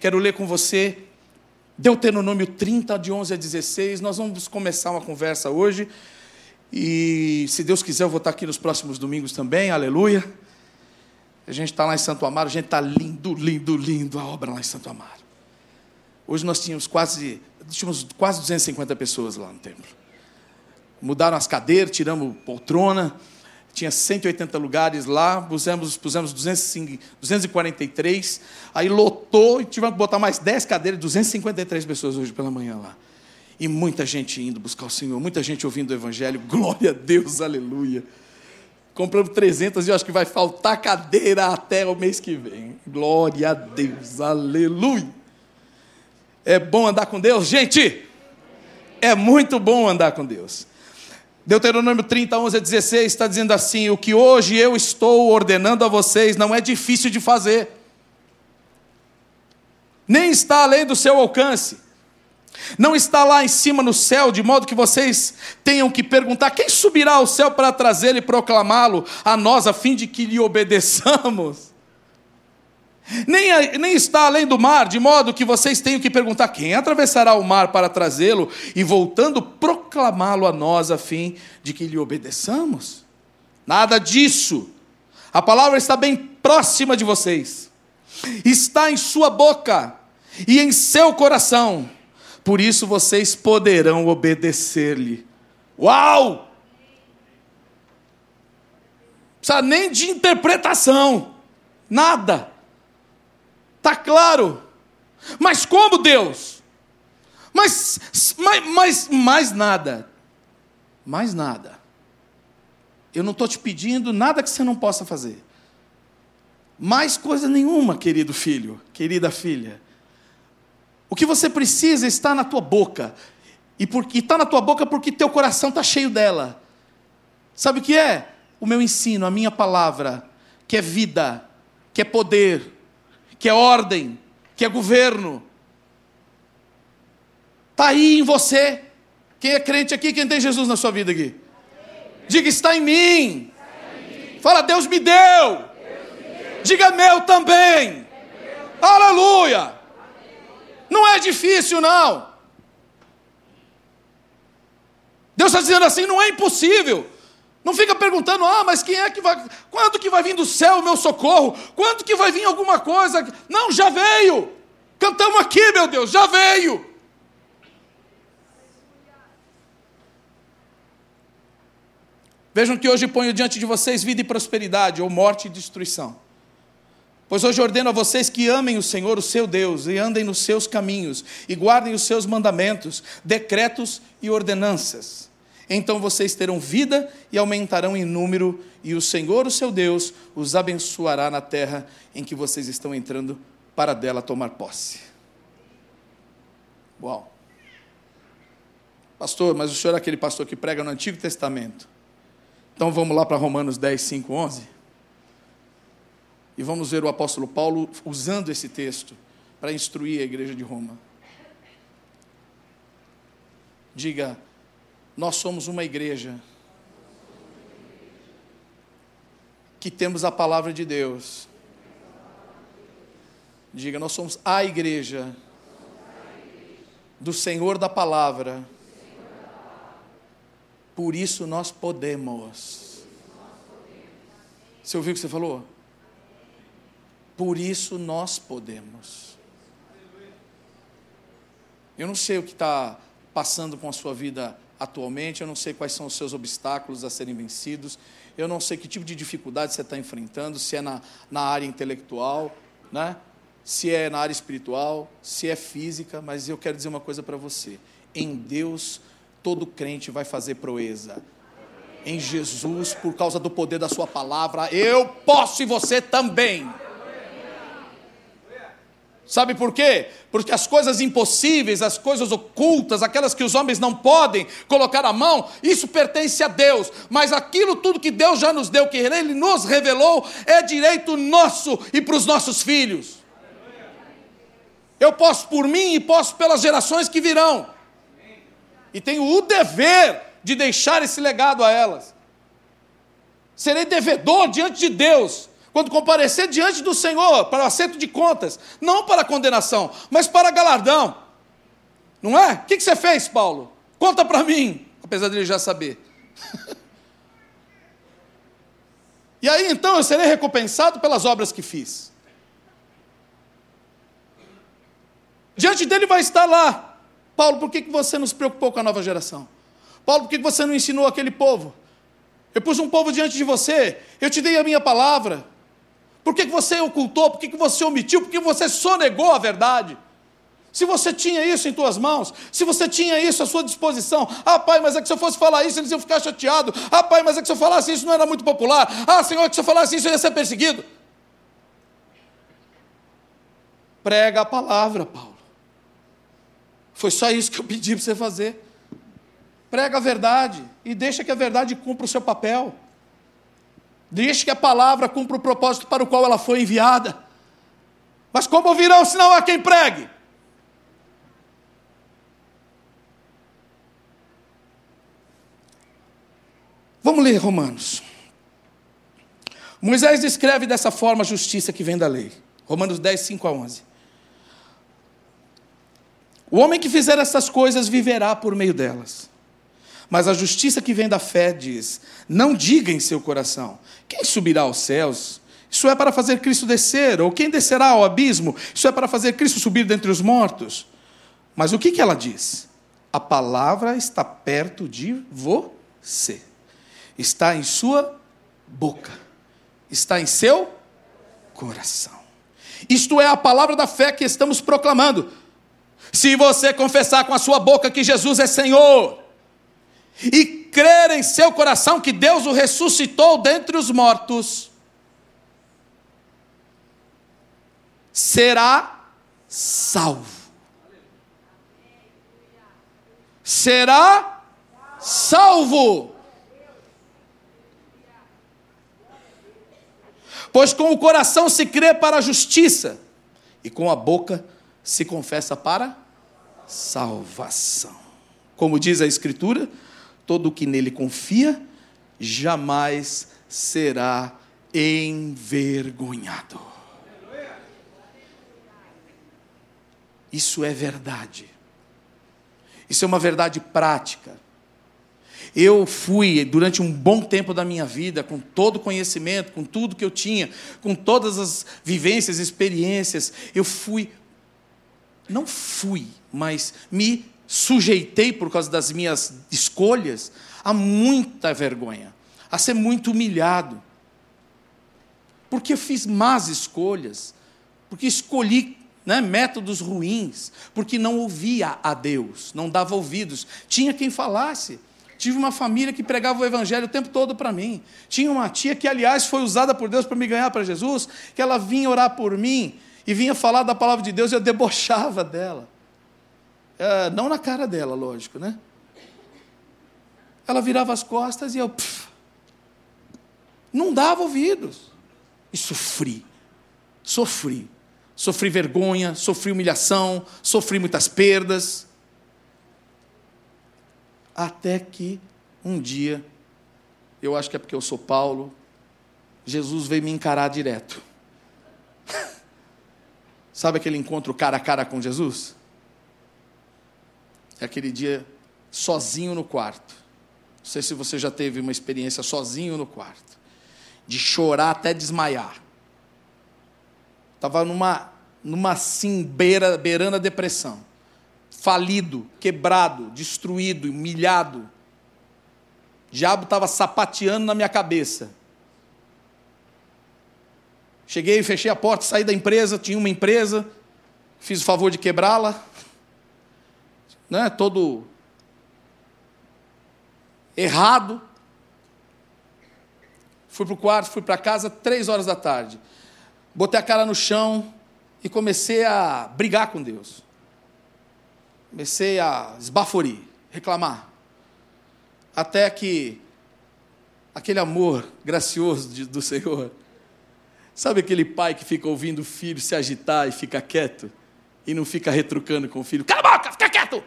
quero ler com você Deuteronômio 30, de 11 a 16. Nós vamos começar uma conversa hoje. E se Deus quiser, eu vou estar aqui nos próximos domingos também, aleluia. A gente está lá em Santo Amaro, a gente está lindo, lindo, lindo a obra lá em Santo Amaro. Hoje nós tínhamos quase, tínhamos quase 250 pessoas lá no templo. Mudaram as cadeiras, tiramos poltrona, tinha 180 lugares lá, pusemos, pusemos 243, aí lotou e tivemos que botar mais 10 cadeiras, 253 pessoas hoje pela manhã lá. E muita gente indo buscar o Senhor, muita gente ouvindo o Evangelho, glória a Deus, aleluia. Compramos 300 e acho que vai faltar cadeira até o mês que vem. Glória a Deus, aleluia. É bom andar com Deus, gente? É muito bom andar com Deus. Deuteronômio 30, 11 a 16 está dizendo assim: O que hoje eu estou ordenando a vocês não é difícil de fazer, nem está além do seu alcance, não está lá em cima no céu, de modo que vocês tenham que perguntar: quem subirá ao céu para trazê-lo e proclamá-lo a nós, a fim de que lhe obedeçamos? Nem, nem está além do mar, de modo que vocês tenham que perguntar: quem atravessará o mar para trazê-lo e, voltando, proclamá-lo a nós, a fim de que lhe obedeçamos? Nada disso. A palavra está bem próxima de vocês, está em sua boca e em seu coração, por isso vocês poderão obedecer-lhe. Uau! Não precisa nem de interpretação, nada. Está claro. Mas como Deus? Mas, mas, mas mais nada. Mais nada. Eu não estou te pedindo nada que você não possa fazer. Mais coisa nenhuma, querido filho, querida filha. O que você precisa está na tua boca. E está na tua boca porque teu coração está cheio dela. Sabe o que é? O meu ensino, a minha palavra, que é vida, que é poder, que é ordem, que é governo. Está aí em você. Quem é crente aqui, quem tem Jesus na sua vida aqui? Diga, está em mim. Fala, Deus me deu. Diga, meu também. Aleluia. Não é difícil, não. Deus está dizendo assim: não é impossível. Não fica perguntando, ah, mas quem é que vai. Quando que vai vir do céu o meu socorro? Quando que vai vir alguma coisa? Não, já veio. Cantamos aqui, meu Deus, já veio. Vejam que hoje ponho diante de vocês vida e prosperidade, ou morte e destruição. Pois hoje ordeno a vocês que amem o Senhor, o seu Deus, e andem nos seus caminhos, e guardem os seus mandamentos, decretos e ordenanças então vocês terão vida e aumentarão em número, e o Senhor, o seu Deus, os abençoará na terra em que vocês estão entrando para dela tomar posse. Uau! Pastor, mas o senhor é aquele pastor que prega no Antigo Testamento. Então vamos lá para Romanos 10, 5, 11. E vamos ver o apóstolo Paulo usando esse texto para instruir a igreja de Roma. Diga, nós somos uma igreja que temos a palavra de Deus. Diga, nós somos a igreja do Senhor da palavra. Por isso nós podemos. Você ouviu o que você falou? Por isso nós podemos. Eu não sei o que está passando com a sua vida atualmente, eu não sei quais são os seus obstáculos a serem vencidos, eu não sei que tipo de dificuldade você está enfrentando, se é na, na área intelectual, né? se é na área espiritual, se é física, mas eu quero dizer uma coisa para você: em Deus, todo crente vai fazer proeza. Em Jesus, por causa do poder da Sua palavra, eu posso e você também. Sabe por quê? Porque as coisas impossíveis, as coisas ocultas, aquelas que os homens não podem colocar a mão, isso pertence a Deus. Mas aquilo tudo que Deus já nos deu, que Ele nos revelou, é direito nosso e para os nossos filhos. Eu posso por mim e posso pelas gerações que virão. E tenho o dever de deixar esse legado a elas. Serei devedor diante de Deus quando comparecer diante do Senhor para o assento de contas, não para condenação, mas para galardão. Não é? O que você fez, Paulo? Conta para mim, apesar dele já saber. e aí então eu serei recompensado pelas obras que fiz. Diante dele vai estar lá. Paulo, por que você não se preocupou com a nova geração? Paulo, por que você não ensinou aquele povo? Eu pus um povo diante de você, eu te dei a minha palavra. Por que você ocultou? Por que você omitiu? Por que você sonegou a verdade? Se você tinha isso em tuas mãos, se você tinha isso à sua disposição, ah, pai, mas é que se eu fosse falar isso, eles iam ficar chateados. Ah, pai, mas é que se eu falasse isso não era muito popular. Ah, Senhor, é que se eu falasse isso eu ia ser perseguido. Prega a palavra, Paulo. Foi só isso que eu pedi para você fazer. Prega a verdade e deixa que a verdade cumpra o seu papel. Deixa que a palavra cumpra o propósito para o qual ela foi enviada. Mas como ouvirão se não há quem pregue? Vamos ler Romanos. Moisés descreve dessa forma a justiça que vem da lei. Romanos 10, 5 a 11. O homem que fizer essas coisas viverá por meio delas. Mas a justiça que vem da fé diz: Não diga em seu coração: Quem subirá aos céus? Isso é para fazer Cristo descer, ou quem descerá ao abismo? Isso é para fazer Cristo subir dentre os mortos. Mas o que, que ela diz? A palavra está perto de você, está em sua boca, está em seu coração. Isto é a palavra da fé que estamos proclamando. Se você confessar com a sua boca que Jesus é Senhor, e crer em seu coração que Deus o ressuscitou dentre os mortos, será salvo. Será salvo. Pois com o coração se crê para a justiça, e com a boca se confessa para salvação. Como diz a Escritura, todo o que nele confia jamais será envergonhado. Isso é verdade. Isso é uma verdade prática. Eu fui, durante um bom tempo da minha vida, com todo o conhecimento, com tudo que eu tinha, com todas as vivências, experiências, eu fui, não fui, mas me sujeitei por causa das minhas escolhas a muita vergonha, a ser muito humilhado. Porque fiz más escolhas, porque escolhi né, métodos ruins, porque não ouvia a Deus, não dava ouvidos. Tinha quem falasse. Tive uma família que pregava o evangelho o tempo todo para mim. Tinha uma tia que, aliás, foi usada por Deus para me ganhar para Jesus, que ela vinha orar por mim e vinha falar da palavra de Deus e eu debochava dela. É, não na cara dela, lógico, né? Ela virava as costas e eu pff, não dava ouvidos. E sofri, sofri. Sofri vergonha, sofri humilhação, sofri muitas perdas. Até que um dia, eu acho que é porque eu sou Paulo, Jesus veio me encarar direto. Sabe aquele encontro cara a cara com Jesus? É aquele dia sozinho no quarto. Não sei se você já teve uma experiência sozinho no quarto, de chorar até desmaiar. Estava numa, numa assim, beira, beirando a depressão. Falido, quebrado, destruído, humilhado. O diabo estava sapateando na minha cabeça. Cheguei, fechei a porta, saí da empresa, tinha uma empresa, fiz o favor de quebrá-la né, todo errado. Fui para o quarto, fui para casa, três horas da tarde. Botei a cara no chão e comecei a brigar com Deus. Comecei a esbaforir, reclamar. Até que aquele amor gracioso de, do Senhor, sabe aquele pai que fica ouvindo o filho se agitar e fica quieto? E não fica retrucando com o filho: cala a boca, fica quieto!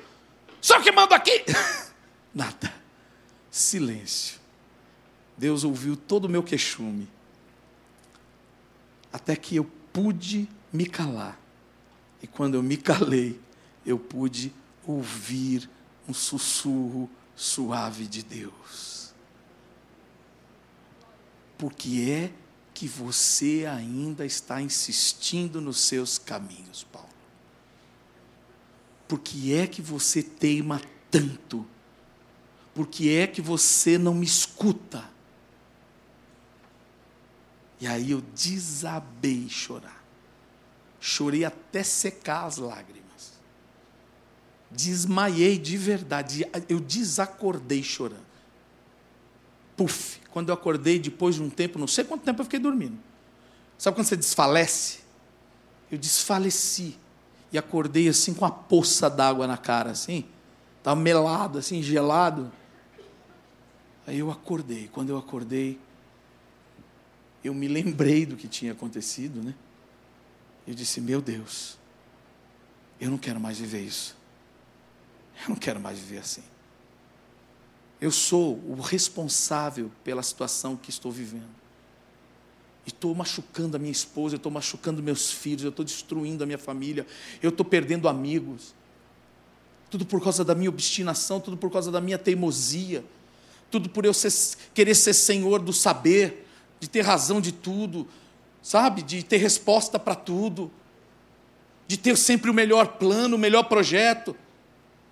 Só que manda aqui. Nada. Silêncio. Deus ouviu todo o meu queixume. até que eu pude me calar. E quando eu me calei, eu pude ouvir um sussurro suave de Deus. Por que é que você ainda está insistindo nos seus caminhos, Paulo? Por que é que você teima tanto? Por que é que você não me escuta? E aí eu desabei chorar. Chorei até secar as lágrimas. Desmaiei de verdade. Eu desacordei chorando. Puf. Quando eu acordei depois de um tempo, não sei quanto tempo eu fiquei dormindo. Sabe quando você desfalece? Eu desfaleci. E acordei assim com a poça d'água na cara, assim. Estava melado, assim, gelado. Aí eu acordei. Quando eu acordei, eu me lembrei do que tinha acontecido, né? Eu disse: Meu Deus, eu não quero mais viver isso. Eu não quero mais viver assim. Eu sou o responsável pela situação que estou vivendo. Estou machucando a minha esposa, eu estou machucando meus filhos, eu estou destruindo a minha família, eu estou perdendo amigos. Tudo por causa da minha obstinação, tudo por causa da minha teimosia, tudo por eu ser, querer ser senhor do saber, de ter razão de tudo, sabe? De ter resposta para tudo, de ter sempre o melhor plano, o melhor projeto.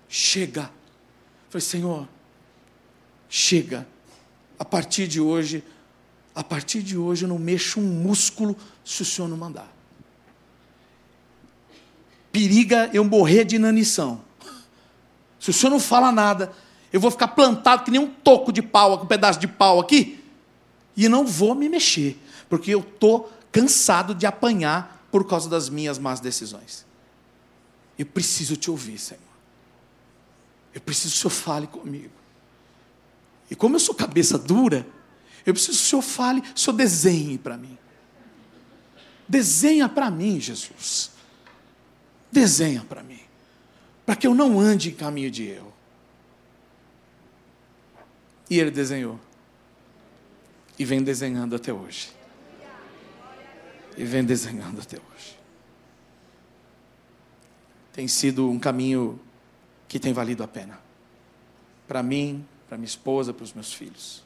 Chega. Falei, Senhor, chega. A partir de hoje, a partir de hoje eu não mexo um músculo se o Senhor não mandar. Periga eu morrer de inanição. Se o Senhor não fala nada, eu vou ficar plantado que nem um toco de pau, um pedaço de pau aqui, e não vou me mexer, porque eu estou cansado de apanhar por causa das minhas más decisões. Eu preciso te ouvir, Senhor. Eu preciso que o Senhor fale comigo. E como eu sou cabeça dura, eu preciso que o Senhor fale, o Senhor desenhe para mim. Desenha para mim, Jesus. Desenha para mim. Para que eu não ande em caminho de erro. E ele desenhou e vem desenhando até hoje. E vem desenhando até hoje. Tem sido um caminho que tem valido a pena. Para mim, para minha esposa, para os meus filhos.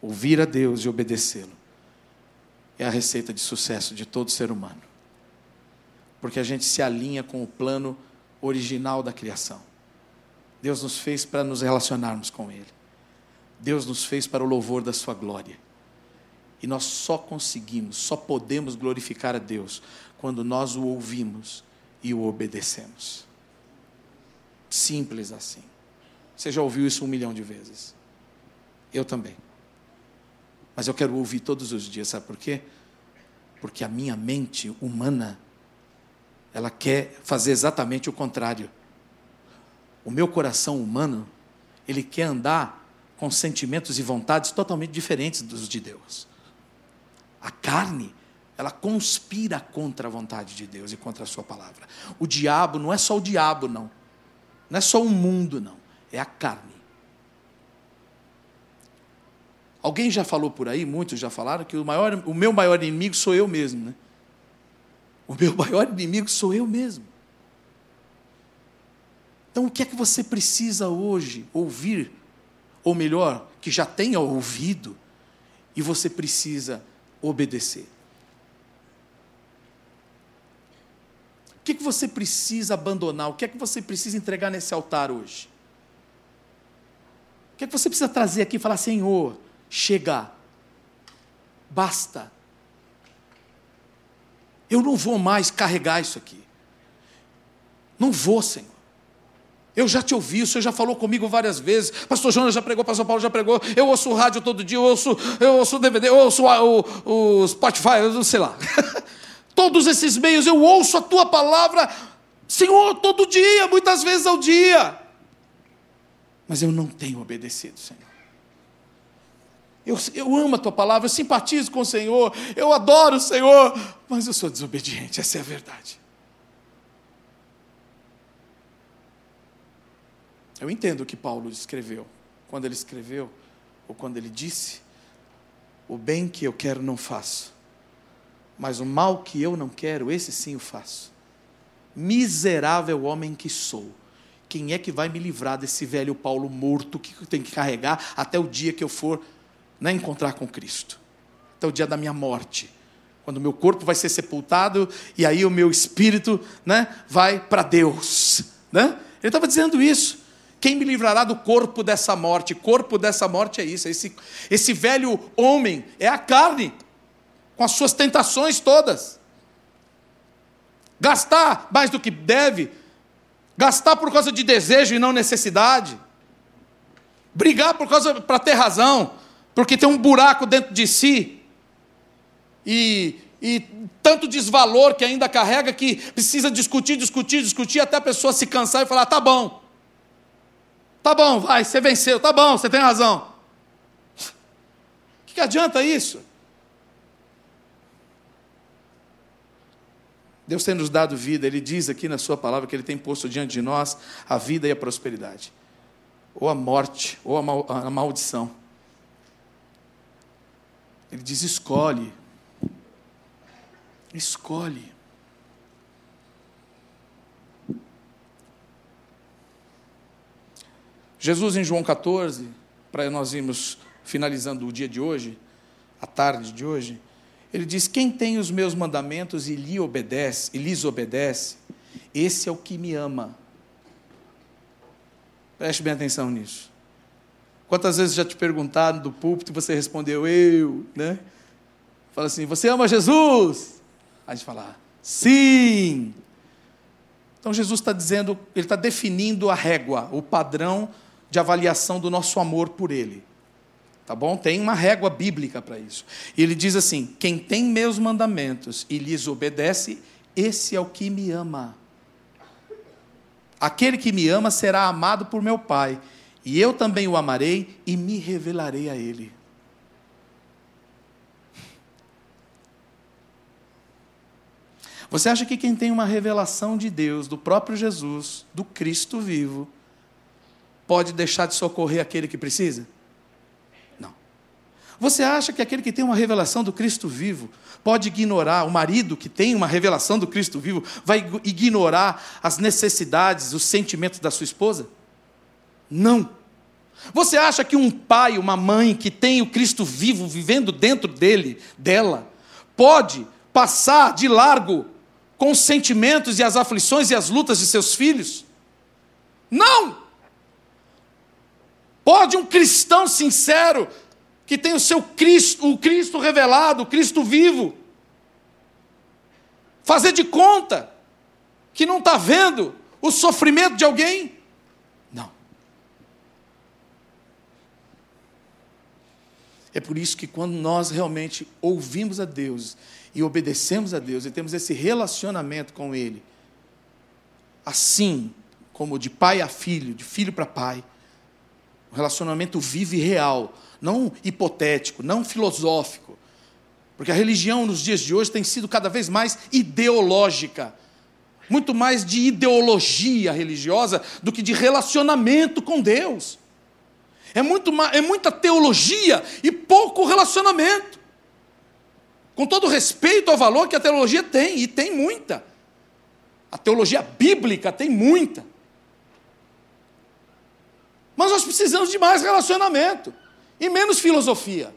Ouvir a Deus e obedecê-lo é a receita de sucesso de todo ser humano. Porque a gente se alinha com o plano original da criação. Deus nos fez para nos relacionarmos com Ele. Deus nos fez para o louvor da Sua glória. E nós só conseguimos, só podemos glorificar a Deus quando nós o ouvimos e o obedecemos. Simples assim. Você já ouviu isso um milhão de vezes. Eu também. Mas eu quero ouvir todos os dias, sabe por quê? Porque a minha mente humana, ela quer fazer exatamente o contrário. O meu coração humano, ele quer andar com sentimentos e vontades totalmente diferentes dos de Deus. A carne, ela conspira contra a vontade de Deus e contra a sua palavra. O diabo não é só o diabo, não. Não é só o mundo, não. É a carne. Alguém já falou por aí, muitos já falaram, que o, maior, o meu maior inimigo sou eu mesmo, né? O meu maior inimigo sou eu mesmo. Então, o que é que você precisa hoje ouvir ou melhor, que já tenha ouvido, e você precisa obedecer. O que, é que você precisa abandonar? O que é que você precisa entregar nesse altar hoje? O que é que você precisa trazer aqui e falar, Senhor, chega, basta. Eu não vou mais carregar isso aqui. Não vou, Senhor. Eu já te ouvi, o Senhor já falou comigo várias vezes. Pastor Jonas já pregou, Pastor Paulo já pregou. Eu ouço o rádio todo dia, eu ouço, eu ouço o DVD, eu ouço o, o Spotify, eu não sei lá. Todos esses meios eu ouço a tua palavra, Senhor, todo dia, muitas vezes ao dia. Mas eu não tenho obedecido, Senhor. Eu, eu amo a tua palavra, eu simpatizo com o Senhor, eu adoro o Senhor, mas eu sou desobediente, essa é a verdade. Eu entendo o que Paulo escreveu. Quando ele escreveu, ou quando ele disse: O bem que eu quero não faço, Mas o mal que eu não quero, esse sim eu faço. Miserável homem que sou. Quem é que vai me livrar desse velho Paulo morto que tenho que carregar até o dia que eu for né, encontrar com Cristo? Até o dia da minha morte. Quando o meu corpo vai ser sepultado e aí o meu espírito né, vai para Deus. Né? Ele estava dizendo isso. Quem me livrará do corpo dessa morte? Corpo dessa morte é isso. Esse, esse velho homem é a carne, com as suas tentações todas. Gastar mais do que deve, gastar por causa de desejo e não necessidade, brigar por causa para ter razão, porque tem um buraco dentro de si e, e tanto desvalor que ainda carrega que precisa discutir, discutir, discutir até a pessoa se cansar e falar: tá bom, Tá bom, vai, você venceu, tá bom, você tem razão. O que, que adianta isso? Deus tem nos dado vida, Ele diz aqui na Sua palavra que Ele tem posto diante de nós a vida e a prosperidade, ou a morte, ou a, mal, a maldição. Ele diz: escolhe, escolhe. Jesus em João 14, para nós irmos finalizando o dia de hoje, a tarde de hoje, ele diz: Quem tem os meus mandamentos e lhe obedece, e lhes obedece, esse é o que me ama. Preste bem atenção nisso. Quantas vezes já te perguntaram do púlpito e você respondeu eu, né? Fala assim: Você ama Jesus? A gente fala: Sim. Então Jesus está dizendo, ele está definindo a régua, o padrão de avaliação do nosso amor por Ele. Tá bom? Tem uma régua bíblica para isso. E ele diz assim: quem tem meus mandamentos e lhes obedece, esse é o que me ama. Aquele que me ama será amado por meu Pai, e eu também o amarei e me revelarei a ele. Você acha que quem tem uma revelação de Deus, do próprio Jesus, do Cristo vivo, pode deixar de socorrer aquele que precisa? Não. Você acha que aquele que tem uma revelação do Cristo vivo pode ignorar, o marido que tem uma revelação do Cristo vivo, vai ignorar as necessidades, os sentimentos da sua esposa? Não. Você acha que um pai, uma mãe que tem o Cristo vivo vivendo dentro dele, dela, pode passar de largo com os sentimentos e as aflições e as lutas de seus filhos? Não! Pode um cristão sincero, que tem o seu Cristo, o Cristo revelado, o Cristo vivo, fazer de conta que não está vendo o sofrimento de alguém? É por isso que quando nós realmente ouvimos a Deus e obedecemos a Deus e temos esse relacionamento com Ele, assim como de pai a filho, de filho para pai, um relacionamento vivo e real, não hipotético, não filosófico. Porque a religião nos dias de hoje tem sido cada vez mais ideológica. Muito mais de ideologia religiosa do que de relacionamento com Deus. É, muito, é muita teologia e pouco relacionamento. Com todo respeito ao valor que a teologia tem, e tem muita. A teologia bíblica tem muita. Mas nós precisamos de mais relacionamento e menos filosofia.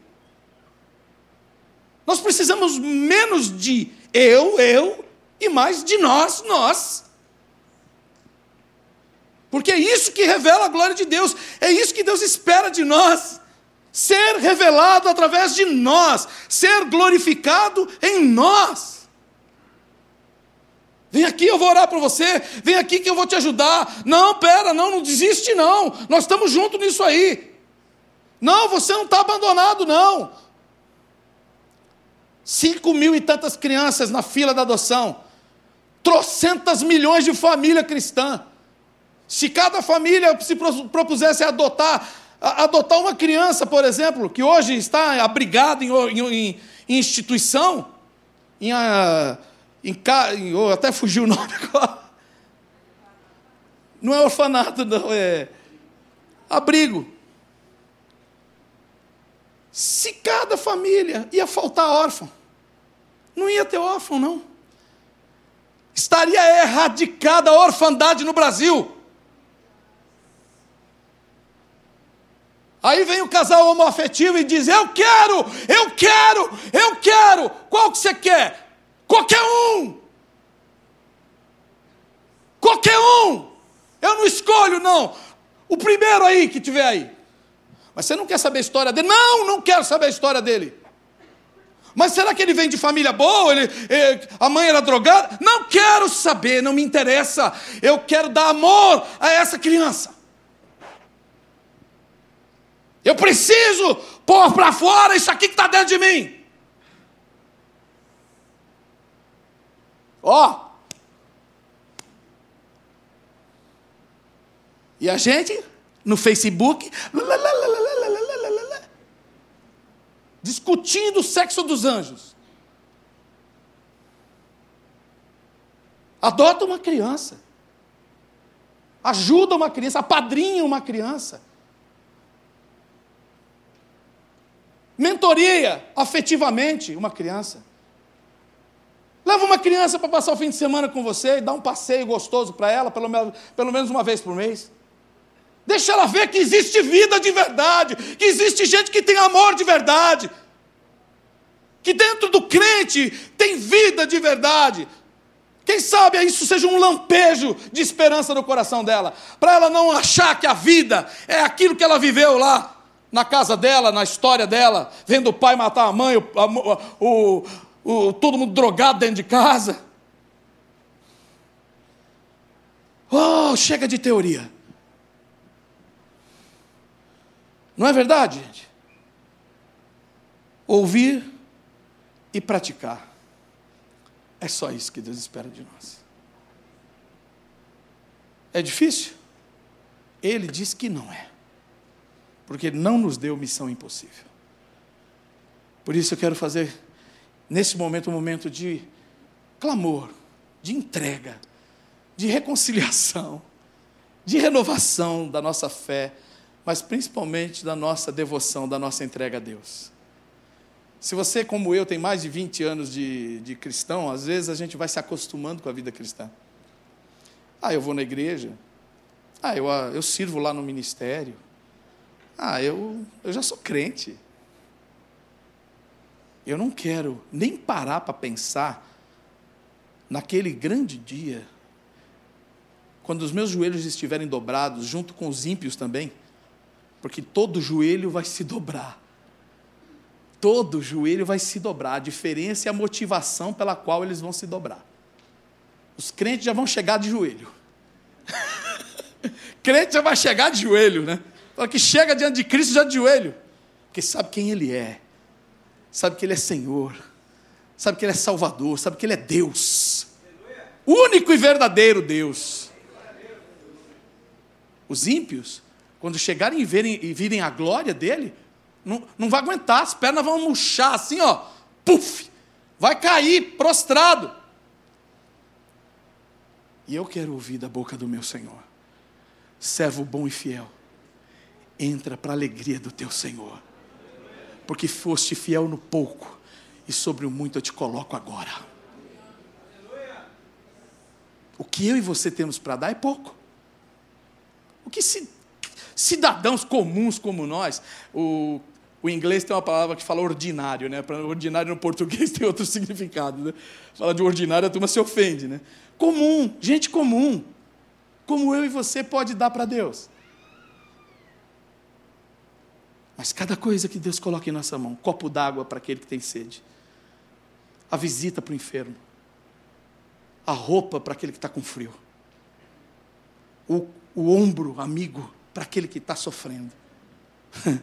Nós precisamos menos de eu, eu e mais de nós, nós. Porque é isso que revela a glória de Deus, é isso que Deus espera de nós. Ser revelado através de nós, ser glorificado em nós. Vem aqui, eu vou orar por você. Vem aqui que eu vou te ajudar. Não, pera, não, não desiste, não. Nós estamos juntos nisso aí. Não, você não está abandonado, não. Cinco mil e tantas crianças na fila da adoção. Trocentas milhões de família cristã. Se cada família se propusesse a adotar, adotar uma criança, por exemplo, que hoje está abrigada em, em, em instituição, em. A, em, oh, até fugiu o nome agora. Não é orfanato, não, é abrigo. Se cada família ia faltar órfão, Não ia ter órfão, não. Estaria erradicada a orfandade no Brasil. Aí vem o casal homoafetivo e diz: Eu quero, eu quero, eu quero. Qual que você quer? Qualquer um. Qualquer um. Eu não escolho, não. O primeiro aí que tiver aí. Mas você não quer saber a história dele? Não, não quero saber a história dele. Mas será que ele vem de família boa? Ele, ele, a mãe era drogada? Não quero saber, não me interessa. Eu quero dar amor a essa criança. Eu preciso pôr para fora isso aqui que está dentro de mim. Ó. Oh. E a gente, no Facebook, discutindo o sexo dos anjos. Adota uma criança. Ajuda uma criança, apadrinha uma criança. Mentoria afetivamente uma criança. Leva uma criança para passar o fim de semana com você e dá um passeio gostoso para ela, pelo pelo menos uma vez por mês. Deixa ela ver que existe vida de verdade, que existe gente que tem amor de verdade, que dentro do crente tem vida de verdade. Quem sabe isso seja um lampejo de esperança no coração dela, para ela não achar que a vida é aquilo que ela viveu lá na casa dela, na história dela, vendo o pai matar a mãe, o, o, o, todo mundo drogado dentro de casa. Oh, chega de teoria. Não é verdade, gente? Ouvir e praticar. É só isso que Deus espera de nós. É difícil? Ele diz que não é porque Ele não nos deu missão impossível. Por isso eu quero fazer, nesse momento, um momento de clamor, de entrega, de reconciliação, de renovação da nossa fé, mas principalmente da nossa devoção, da nossa entrega a Deus. Se você, como eu, tem mais de 20 anos de, de cristão, às vezes a gente vai se acostumando com a vida cristã. Ah, eu vou na igreja. Ah, eu, eu sirvo lá no ministério. Ah, eu, eu já sou crente. Eu não quero nem parar para pensar naquele grande dia, quando os meus joelhos estiverem dobrados, junto com os ímpios também, porque todo joelho vai se dobrar. Todo joelho vai se dobrar. A diferença é a motivação pela qual eles vão se dobrar. Os crentes já vão chegar de joelho. Crente já vai chegar de joelho, né? Que chega diante de Cristo já de joelho, porque sabe quem Ele é, sabe que Ele é Senhor, sabe que Ele é Salvador, sabe que Ele é Deus, único e verdadeiro Deus. Os ímpios, quando chegarem e, verem, e virem a glória dele, não, não vai aguentar, as pernas vão murchar assim, ó, puf, vai cair prostrado. E eu quero ouvir da boca do meu Senhor, servo bom e fiel entra para a alegria do teu Senhor. Porque foste fiel no pouco, e sobre o muito eu te coloco agora. O que eu e você temos para dar é pouco. O que cidadãos comuns como nós, o, o inglês tem uma palavra que fala ordinário, né? Ordinário no português tem outro significado, né? Fala de ordinário, a turma se ofende, né? Comum, gente comum. Como eu e você pode dar para Deus? Mas cada coisa que Deus coloca em nossa mão, copo d'água para aquele que tem sede, a visita para o enfermo, a roupa para aquele que está com frio, o, o ombro amigo para aquele que está sofrendo.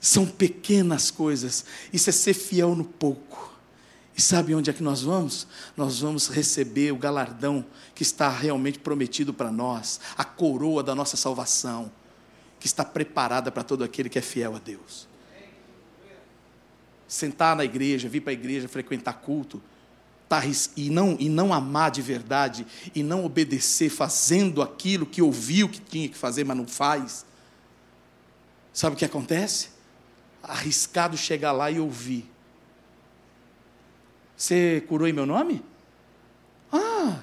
São pequenas coisas, isso é ser fiel no pouco. E sabe onde é que nós vamos? Nós vamos receber o galardão que está realmente prometido para nós, a coroa da nossa salvação que está preparada para todo aquele que é fiel a Deus. Sentar na igreja, vir para a igreja, frequentar culto, tá, e, não, e não amar de verdade, e não obedecer fazendo aquilo que ouviu que tinha que fazer, mas não faz. Sabe o que acontece? Arriscado chegar lá e ouvir. Você curou em meu nome? Ah,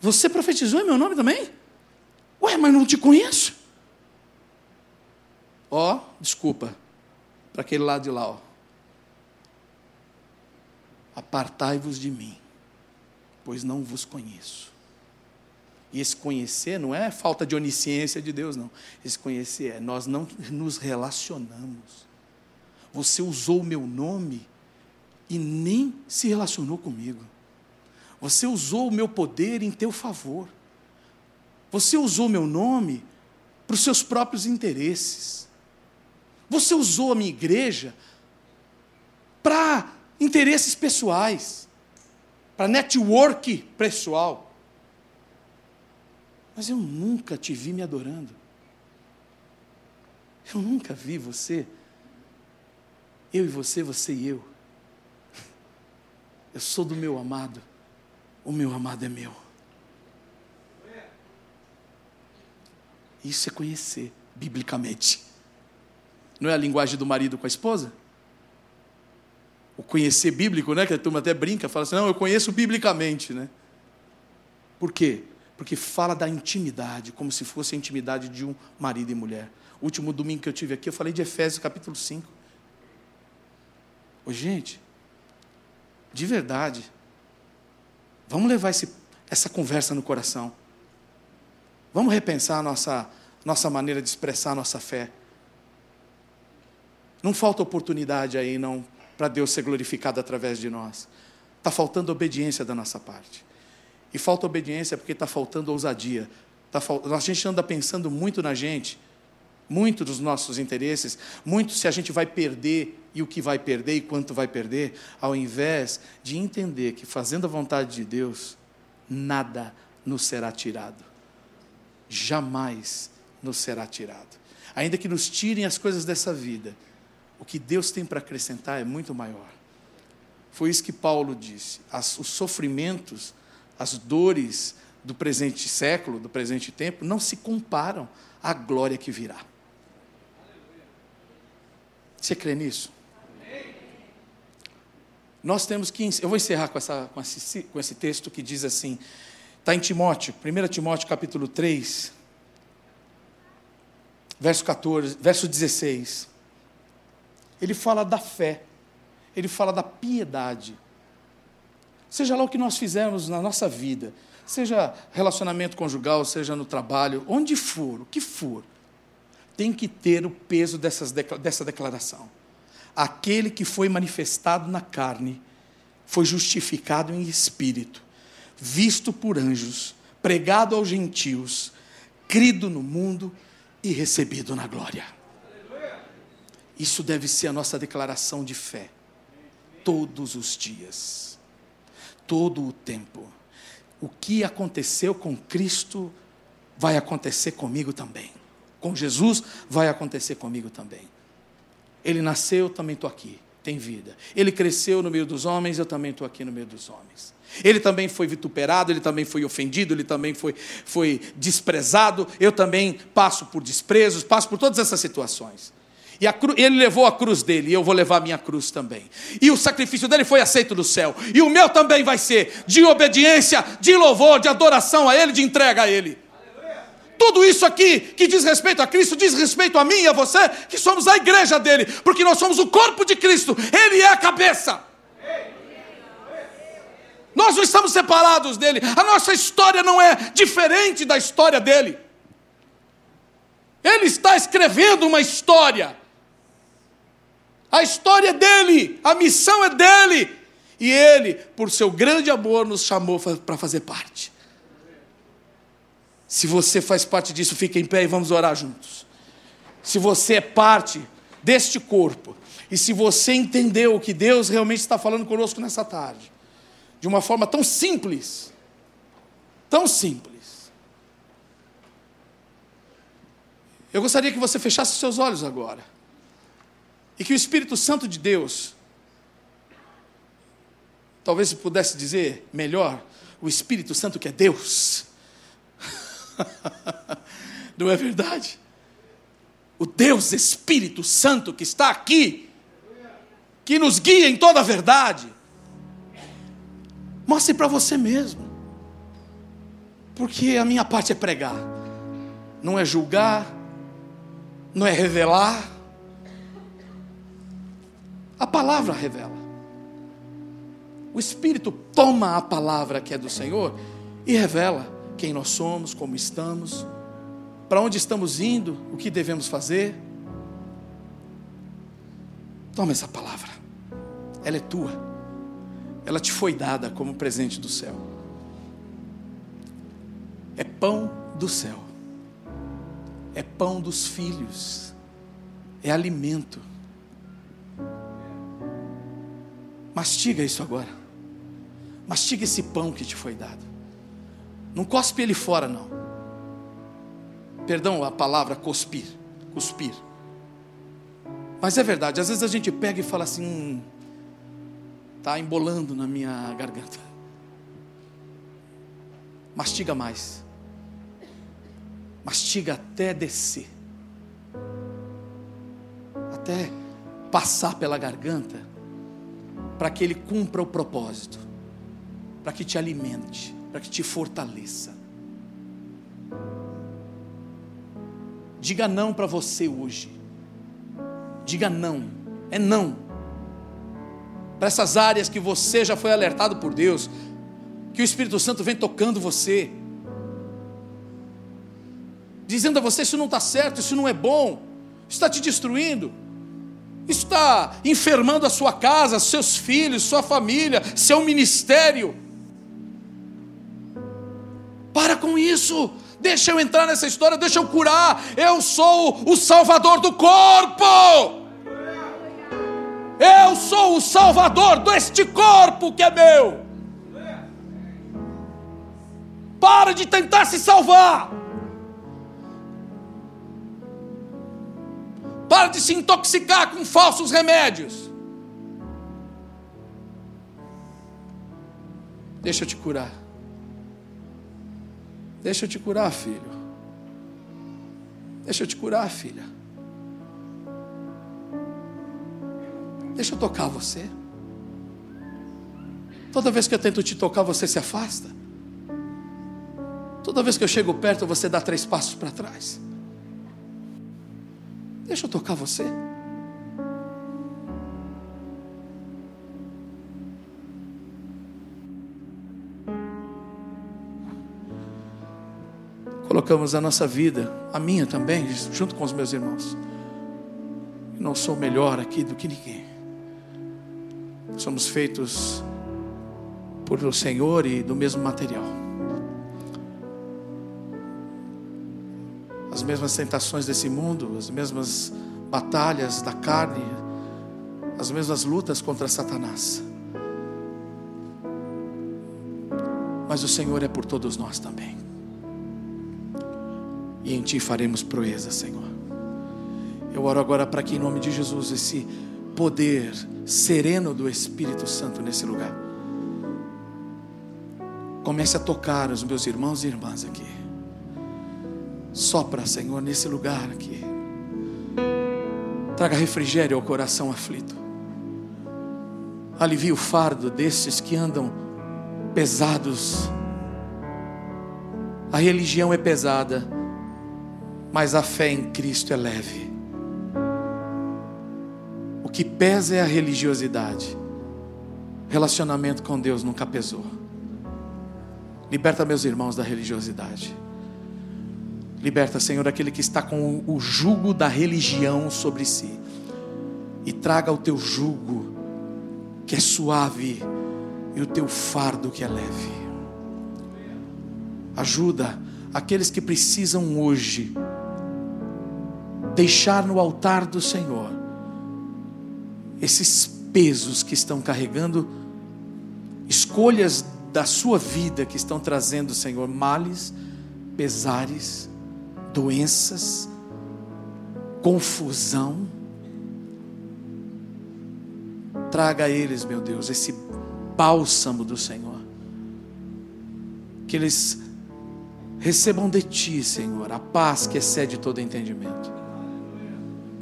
você profetizou em meu nome também? Ué, mas não te conheço. Ó, desculpa, para aquele lado de lá, ó. Apartai-vos de mim, pois não vos conheço. E esse conhecer não é falta de onisciência de Deus, não. Esse conhecer é nós não nos relacionamos. Você usou o meu nome e nem se relacionou comigo. Você usou o meu poder em teu favor. Você usou o meu nome para os seus próprios interesses. Você usou a minha igreja para interesses pessoais, para network pessoal. Mas eu nunca te vi me adorando. Eu nunca vi você, eu e você, você e eu. Eu sou do meu amado, o meu amado é meu. Isso é conhecer, biblicamente. Não é a linguagem do marido com a esposa? O conhecer bíblico, né? Que a turma até brinca, fala assim: não, eu conheço biblicamente, né? Por quê? Porque fala da intimidade, como se fosse a intimidade de um marido e mulher. O último domingo que eu tive aqui, eu falei de Efésios capítulo 5. Ô, gente, de verdade, vamos levar esse, essa conversa no coração. Vamos repensar a nossa, nossa maneira de expressar a nossa fé. Não falta oportunidade aí, não, para Deus ser glorificado através de nós. Está faltando obediência da nossa parte. E falta obediência porque está faltando ousadia. Tá fal... A gente anda pensando muito na gente, muito dos nossos interesses, muito se a gente vai perder e o que vai perder e quanto vai perder, ao invés de entender que fazendo a vontade de Deus, nada nos será tirado. Jamais nos será tirado. Ainda que nos tirem as coisas dessa vida, o que Deus tem para acrescentar é muito maior. Foi isso que Paulo disse. As, os sofrimentos, as dores do presente século, do presente tempo, não se comparam à glória que virá. Você crê nisso? Nós temos que. Eu vou encerrar com, essa, com, esse, com esse texto que diz assim: está em Timóteo, 1 Timóteo capítulo 3, verso 14, verso 16 ele fala da fé, ele fala da piedade. Seja lá o que nós fizermos na nossa vida, seja relacionamento conjugal, seja no trabalho, onde for, o que for, tem que ter o peso dessas, dessa declaração. Aquele que foi manifestado na carne foi justificado em espírito, visto por anjos, pregado aos gentios, crido no mundo e recebido na glória. Isso deve ser a nossa declaração de fé. Todos os dias. Todo o tempo. O que aconteceu com Cristo vai acontecer comigo também. Com Jesus vai acontecer comigo também. Ele nasceu, também estou aqui, tem vida. Ele cresceu no meio dos homens, eu também estou aqui no meio dos homens. Ele também foi vituperado, ele também foi ofendido, ele também foi, foi desprezado. Eu também passo por desprezos, passo por todas essas situações. E cru, ele levou a cruz dele, e eu vou levar a minha cruz também. E o sacrifício dele foi aceito no céu. E o meu também vai ser de obediência, de louvor, de adoração a ele, de entrega a ele. Tudo isso aqui que diz respeito a Cristo, diz respeito a mim e a você, que somos a igreja dele, porque nós somos o corpo de Cristo, ele é a cabeça. Nós não estamos separados dele, a nossa história não é diferente da história dele. Ele está escrevendo uma história. A história é dele, a missão é dele. E ele, por seu grande amor, nos chamou para fazer parte. Se você faz parte disso, fique em pé e vamos orar juntos. Se você é parte deste corpo, e se você entendeu o que Deus realmente está falando conosco nessa tarde, de uma forma tão simples, tão simples. Eu gostaria que você fechasse seus olhos agora. E que o Espírito Santo de Deus, talvez se pudesse dizer melhor, o Espírito Santo que é Deus. Não é verdade? O Deus Espírito Santo que está aqui, que nos guia em toda a verdade, Mostre para você mesmo. Porque a minha parte é pregar, não é julgar, não é revelar. A palavra revela. O Espírito toma a palavra que é do Senhor e revela quem nós somos, como estamos, para onde estamos indo, o que devemos fazer. Toma essa palavra, ela é tua, ela te foi dada como presente do céu. É pão do céu, é pão dos filhos, é alimento. Mastiga isso agora, mastiga esse pão que te foi dado. Não cospe ele fora, não. Perdão a palavra cuspir, cuspir. Mas é verdade, às vezes a gente pega e fala assim, hum, tá embolando na minha garganta. Mastiga mais. Mastiga até descer. Até passar pela garganta, para que ele cumpra o propósito, para que te alimente, para que te fortaleça. Diga não para você hoje. Diga não. É não. Para essas áreas que você já foi alertado por Deus, que o Espírito Santo vem tocando você, dizendo a você: isso não está certo, isso não é bom, isso está te destruindo, está enfermando a sua casa, seus filhos, sua família, seu ministério. Para com isso, Deixa eu entrar nessa história, deixa eu curar. Eu sou o salvador do corpo. Eu sou o salvador deste corpo que é meu. Para de tentar se salvar. Para de se intoxicar com falsos remédios. Deixa eu te curar. Deixa eu te curar, filho. Deixa eu te curar, filha. Deixa eu tocar você. Toda vez que eu tento te tocar, você se afasta. Toda vez que eu chego perto, você dá três passos para trás. Deixa eu tocar você. colocamos a nossa vida, a minha também, junto com os meus irmãos. Não sou melhor aqui do que ninguém. Somos feitos por o Senhor e do mesmo material. As mesmas tentações desse mundo, as mesmas batalhas da carne, as mesmas lutas contra Satanás. Mas o Senhor é por todos nós também e em Ti faremos proeza, Senhor. Eu oro agora para que, em nome de Jesus, esse poder sereno do Espírito Santo nesse lugar comece a tocar os meus irmãos e irmãs aqui. Sopra, Senhor, nesse lugar aqui. Traga refrigério ao coração aflito. Alivie o fardo desses que andam pesados. A religião é pesada mas a fé em Cristo é leve. O que pesa é a religiosidade. Relacionamento com Deus nunca pesou. Liberta meus irmãos da religiosidade. Liberta, Senhor, aquele que está com o jugo da religião sobre si. E traga o teu jugo, que é suave, e o teu fardo, que é leve. Ajuda aqueles que precisam hoje deixar no altar do Senhor esses pesos que estão carregando, escolhas da sua vida que estão trazendo, Senhor, males, pesares, doenças, confusão. Traga a eles, meu Deus, esse bálsamo do Senhor. Que eles recebam de Ti, Senhor, a paz que excede todo entendimento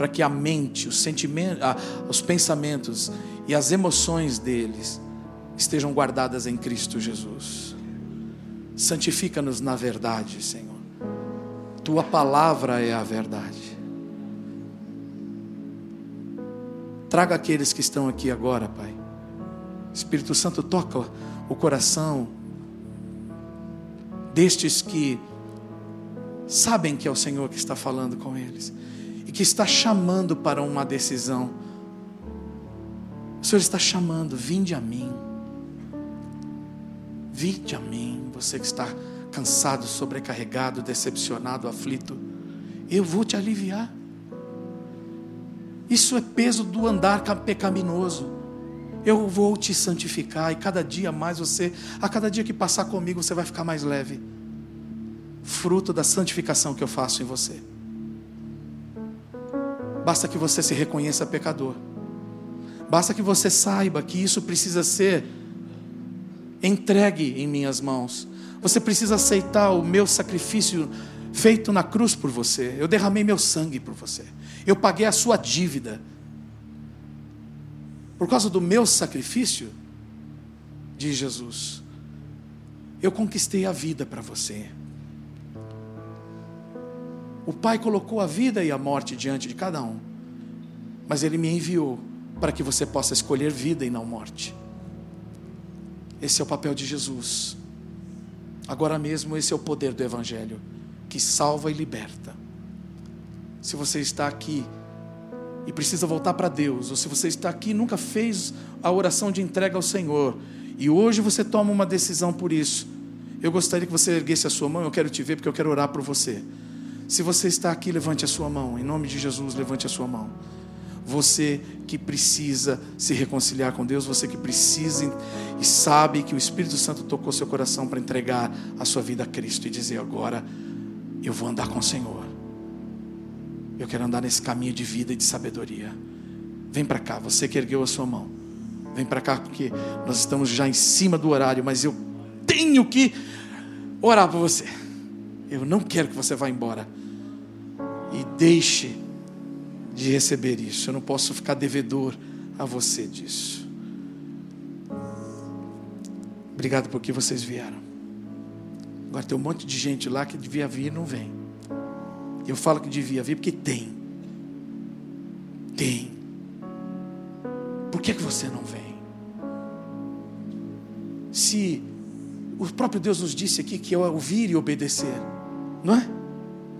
para que a mente, os sentimentos, os pensamentos e as emoções deles estejam guardadas em Cristo Jesus. Santifica-nos na verdade, Senhor. Tua palavra é a verdade. Traga aqueles que estão aqui agora, Pai. Espírito Santo, toca o coração destes que sabem que é o Senhor que está falando com eles e que está chamando para uma decisão. O Senhor está chamando, vinde a mim. Vinde a mim, você que está cansado, sobrecarregado, decepcionado, aflito. Eu vou te aliviar. Isso é peso do andar pecaminoso. Eu vou te santificar e cada dia mais você, a cada dia que passar comigo, você vai ficar mais leve. Fruto da santificação que eu faço em você. Basta que você se reconheça pecador. Basta que você saiba que isso precisa ser entregue em minhas mãos. Você precisa aceitar o meu sacrifício feito na cruz por você. Eu derramei meu sangue por você. Eu paguei a sua dívida. Por causa do meu sacrifício, diz Jesus, eu conquistei a vida para você. O Pai colocou a vida e a morte diante de cada um, mas Ele me enviou para que você possa escolher vida e não morte. Esse é o papel de Jesus. Agora mesmo, esse é o poder do Evangelho que salva e liberta. Se você está aqui e precisa voltar para Deus, ou se você está aqui e nunca fez a oração de entrega ao Senhor, e hoje você toma uma decisão por isso, eu gostaria que você erguesse a sua mão, eu quero te ver porque eu quero orar por você. Se você está aqui, levante a sua mão, em nome de Jesus, levante a sua mão. Você que precisa se reconciliar com Deus, você que precisa e sabe que o Espírito Santo tocou seu coração para entregar a sua vida a Cristo e dizer agora, eu vou andar com o Senhor. Eu quero andar nesse caminho de vida e de sabedoria. Vem para cá, você que ergueu a sua mão. Vem para cá porque nós estamos já em cima do horário, mas eu tenho que orar por você. Eu não quero que você vá embora. E deixe de receber isso. Eu não posso ficar devedor a você disso. Obrigado porque vocês vieram. Agora tem um monte de gente lá que devia vir e não vem. Eu falo que devia vir porque tem. Tem. Por que, que você não vem? Se o próprio Deus nos disse aqui que é ouvir e obedecer, não é?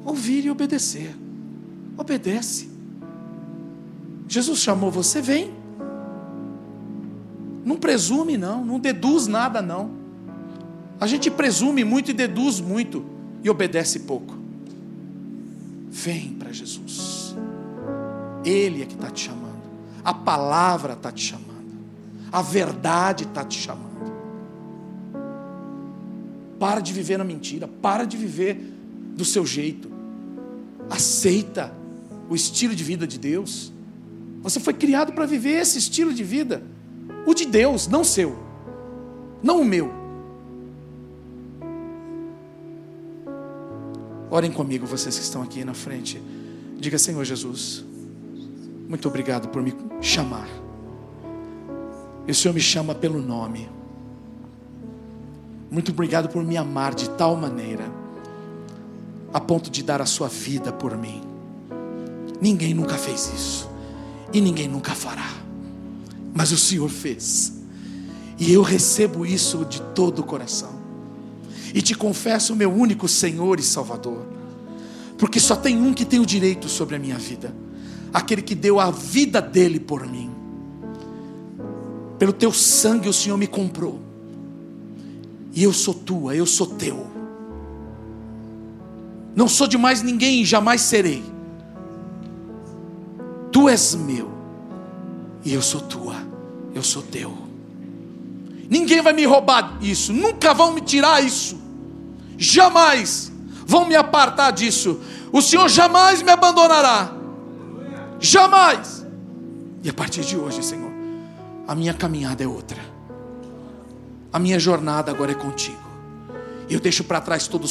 Ouvir e obedecer. Obedece. Jesus chamou você, vem. Não presume, não. Não deduz nada, não. A gente presume muito e deduz muito e obedece pouco. Vem para Jesus. Ele é que está te chamando. A palavra está te chamando. A verdade está te chamando. Para de viver na mentira. Para de viver do seu jeito. Aceita o estilo de vida de Deus. Você foi criado para viver esse estilo de vida. O de Deus, não seu. Não o meu. Orem comigo, vocês que estão aqui na frente. Diga, Senhor Jesus, muito obrigado por me chamar. E o Senhor me chama pelo nome. Muito obrigado por me amar de tal maneira, a ponto de dar a sua vida por mim. Ninguém nunca fez isso, e ninguém nunca fará, mas o Senhor fez, e eu recebo isso de todo o coração e te confesso meu único Senhor e Salvador, porque só tem um que tem o direito sobre a minha vida, aquele que deu a vida dele por mim. Pelo teu sangue o Senhor me comprou, e eu sou tua, eu sou teu. Não sou de mais ninguém e jamais serei. Tu és meu, e eu sou tua, eu sou teu. Ninguém vai me roubar isso, nunca vão me tirar isso jamais vão me apartar disso. O Senhor jamais me abandonará. Jamais. E a partir de hoje, Senhor, a minha caminhada é outra. A minha jornada agora é contigo. Eu deixo para trás todo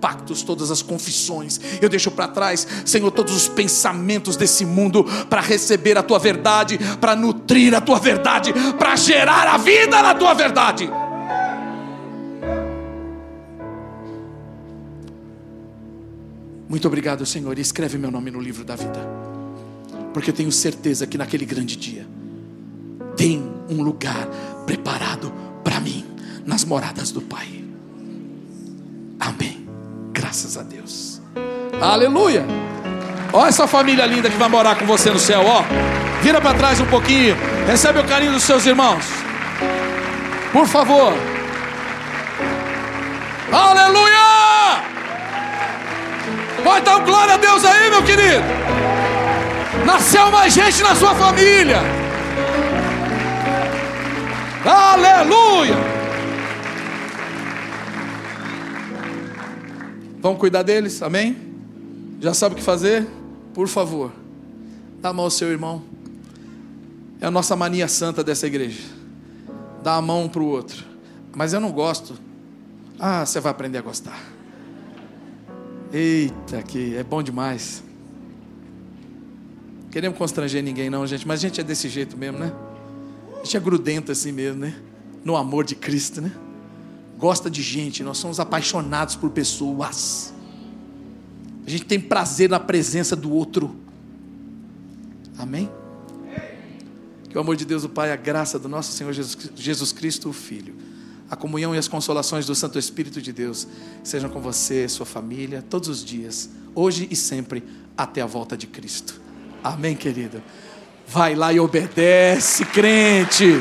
pactos, todas as confissões. Eu deixo para trás, Senhor, todos os pensamentos desse mundo para receber a tua verdade, para nutrir a tua verdade, para gerar a vida na tua verdade. Muito obrigado, Senhor, e escreve meu nome no livro da vida, porque tenho certeza que naquele grande dia tem um lugar preparado para mim nas moradas do Pai. Amém. Graças a Deus. Aleluia. Olha essa família linda que vai morar com você no céu, ó. Vira para trás um pouquinho. Recebe o carinho dos seus irmãos. Por favor. Aleluia! Pode dar glória a Deus aí, meu querido. Nasceu mais gente na sua família. Aleluia. Vamos cuidar deles, amém? Já sabe o que fazer? Por favor, dá a mão ao seu irmão. É a nossa mania santa dessa igreja. Dá a mão para o outro. Mas eu não gosto. Ah, você vai aprender a gostar. Eita, que é bom demais. Queremos constranger ninguém, não, gente, mas a gente é desse jeito mesmo, né? A gente é grudento assim mesmo, né? No amor de Cristo, né? Gosta de gente, nós somos apaixonados por pessoas. A gente tem prazer na presença do outro. Amém? Que o amor de Deus, o Pai, a graça do nosso Senhor Jesus Cristo, o Filho a comunhão e as consolações do Santo Espírito de Deus sejam com você, sua família, todos os dias, hoje e sempre, até a volta de Cristo. Amém, querido? Vai lá e obedece, crente.